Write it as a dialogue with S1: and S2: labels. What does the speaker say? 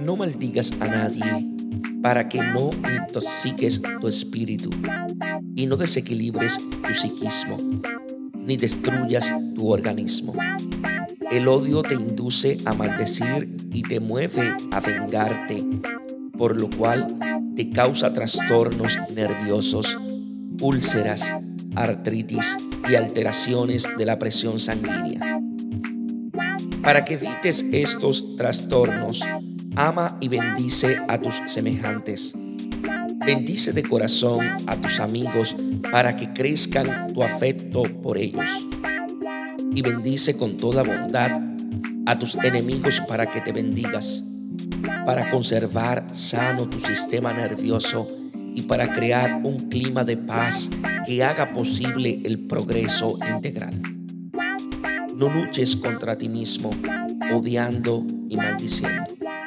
S1: No maldigas a nadie para que no intoxiques tu espíritu y no desequilibres tu psiquismo, ni destruyas tu organismo. El odio te induce a maldecir y te mueve a vengarte, por lo cual te causa trastornos nerviosos, úlceras, artritis y alteraciones de la presión sanguínea. Para que evites estos trastornos, ama y bendice a tus semejantes. Bendice de corazón a tus amigos para que crezcan tu afecto por ellos. Y bendice con toda bondad a tus enemigos para que te bendigas, para conservar sano tu sistema nervioso y para crear un clima de paz que haga posible el progreso integral. No luches contra ti mismo, odiando y maldiciendo.